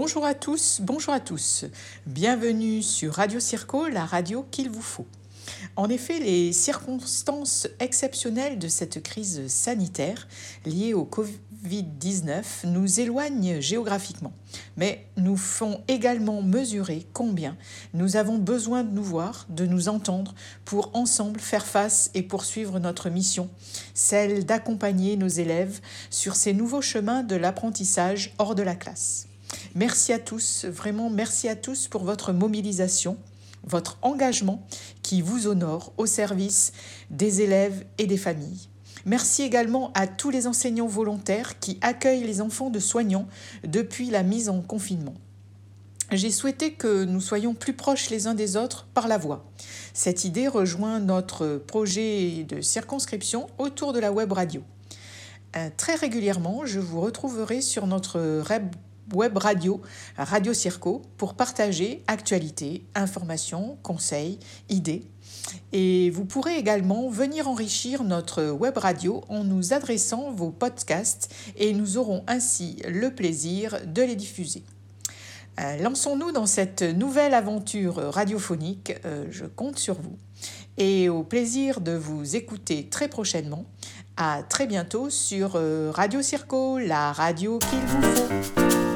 Bonjour à tous, bonjour à tous. Bienvenue sur Radio Circo, la radio qu'il vous faut. En effet, les circonstances exceptionnelles de cette crise sanitaire liée au Covid-19 nous éloignent géographiquement, mais nous font également mesurer combien nous avons besoin de nous voir, de nous entendre pour ensemble faire face et poursuivre notre mission, celle d'accompagner nos élèves sur ces nouveaux chemins de l'apprentissage hors de la classe. Merci à tous, vraiment merci à tous pour votre mobilisation, votre engagement qui vous honore au service des élèves et des familles. Merci également à tous les enseignants volontaires qui accueillent les enfants de soignants depuis la mise en confinement. J'ai souhaité que nous soyons plus proches les uns des autres par la voix. Cette idée rejoint notre projet de circonscription autour de la web radio. Euh, très régulièrement, je vous retrouverai sur notre web radio Radio Circo pour partager actualités, informations, conseils, idées. Et vous pourrez également venir enrichir notre web radio en nous adressant vos podcasts et nous aurons ainsi le plaisir de les diffuser. Euh, lançons-nous dans cette nouvelle aventure radiophonique, euh, je compte sur vous. Et au plaisir de vous écouter très prochainement. À très bientôt sur euh, Radio Circo, la radio qu'il vous faut.